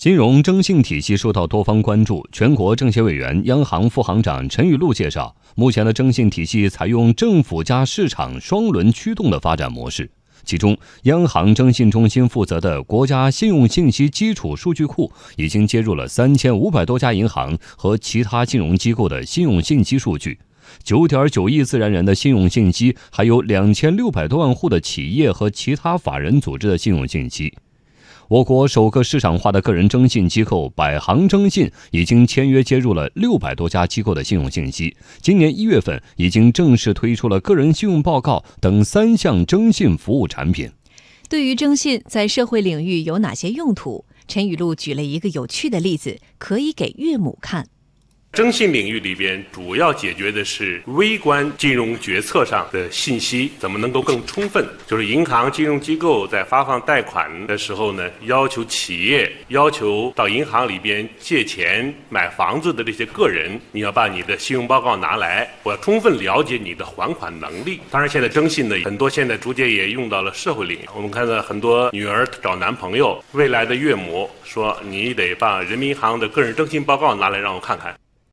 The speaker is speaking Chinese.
金融征信体系受到多方关注。全国政协委员、央行副行长陈雨露介绍，目前的征信体系采用政府加市场双轮驱动的发展模式。其中，央行征信中心负责的国家信用信息基础数据库已经接入了三千五百多家银行和其他金融机构的信用信息数据，九点九亿自然人的信用信息，还有两千六百多万户的企业和其他法人组织的信用信息。我国首个市场化的个人征信机构百行征信已经签约接入了六百多家机构的信用信息。今年一月份，已经正式推出了个人信用报告等三项征信服务产品。对于征信在社会领域有哪些用途？陈雨露举了一个有趣的例子，可以给岳母看。征信领域里边，主要解决的是微观金融决策上的信息怎么能够更充分。就是银行金融机构在发放贷款的时候呢，要求企业、要求到银行里边借钱买房子的这些个人，你要把你的信用报告拿来，我要充分了解你的还款能力。当然，现在征信呢，很多现在逐渐也用到了社会领域。我们看到很多女儿找男朋友，未来的岳母说：“你得把人民银行的个人征信报告拿来让我看看。”